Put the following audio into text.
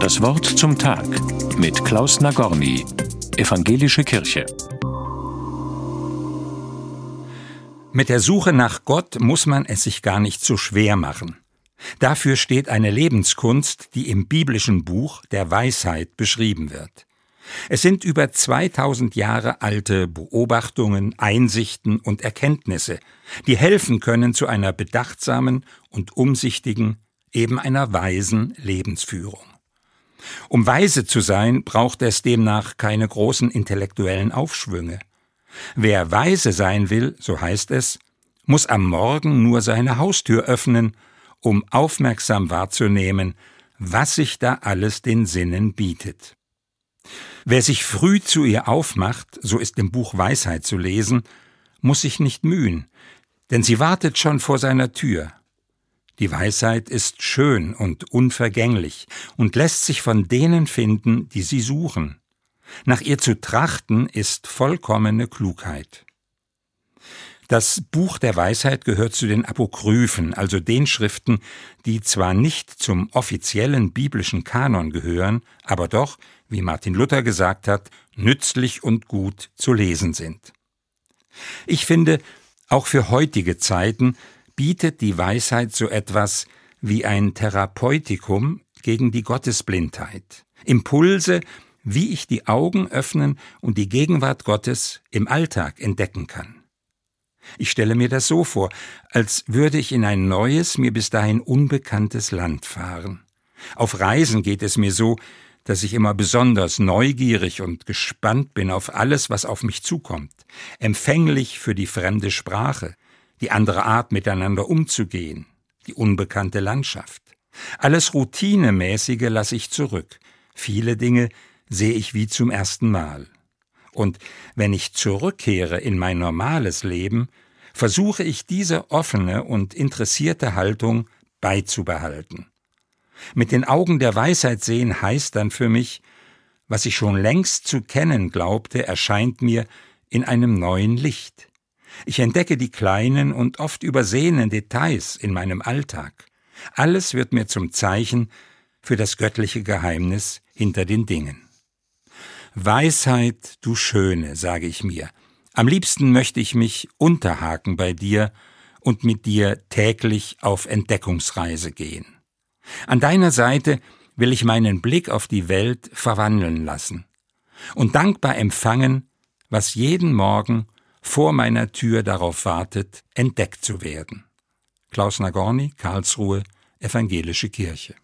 Das Wort zum Tag mit Klaus Nagorny, Evangelische Kirche. Mit der Suche nach Gott muss man es sich gar nicht so schwer machen. Dafür steht eine Lebenskunst, die im biblischen Buch der Weisheit beschrieben wird. Es sind über 2000 Jahre alte Beobachtungen, Einsichten und Erkenntnisse, die helfen können zu einer bedachtsamen und umsichtigen, eben einer weisen Lebensführung. Um weise zu sein, braucht es demnach keine großen intellektuellen Aufschwünge. Wer weise sein will, so heißt es, muss am Morgen nur seine Haustür öffnen, um aufmerksam wahrzunehmen, was sich da alles den Sinnen bietet. Wer sich früh zu ihr aufmacht, so ist im Buch Weisheit zu lesen, muss sich nicht mühen, denn sie wartet schon vor seiner Tür. Die Weisheit ist schön und unvergänglich und lässt sich von denen finden, die sie suchen. Nach ihr zu trachten ist vollkommene Klugheit. Das Buch der Weisheit gehört zu den Apokryphen, also den Schriften, die zwar nicht zum offiziellen biblischen Kanon gehören, aber doch, wie Martin Luther gesagt hat, nützlich und gut zu lesen sind. Ich finde, auch für heutige Zeiten bietet die Weisheit so etwas wie ein Therapeutikum gegen die Gottesblindheit. Impulse, wie ich die Augen öffnen und die Gegenwart Gottes im Alltag entdecken kann. Ich stelle mir das so vor, als würde ich in ein neues, mir bis dahin unbekanntes Land fahren. Auf Reisen geht es mir so, dass ich immer besonders neugierig und gespannt bin auf alles, was auf mich zukommt, empfänglich für die fremde Sprache, die andere Art miteinander umzugehen, die unbekannte Landschaft. Alles Routinemäßige lasse ich zurück, viele Dinge sehe ich wie zum ersten Mal. Und wenn ich zurückkehre in mein normales Leben, versuche ich diese offene und interessierte Haltung beizubehalten. Mit den Augen der Weisheit sehen heißt dann für mich, was ich schon längst zu kennen glaubte, erscheint mir in einem neuen Licht. Ich entdecke die kleinen und oft übersehenen Details in meinem Alltag. Alles wird mir zum Zeichen für das göttliche Geheimnis hinter den Dingen. Weisheit, du Schöne, sage ich mir. Am liebsten möchte ich mich unterhaken bei dir und mit dir täglich auf Entdeckungsreise gehen. An deiner Seite will ich meinen Blick auf die Welt verwandeln lassen und dankbar empfangen, was jeden Morgen vor meiner Tür darauf wartet, entdeckt zu werden. Klaus Nagorny, Karlsruhe, Evangelische Kirche.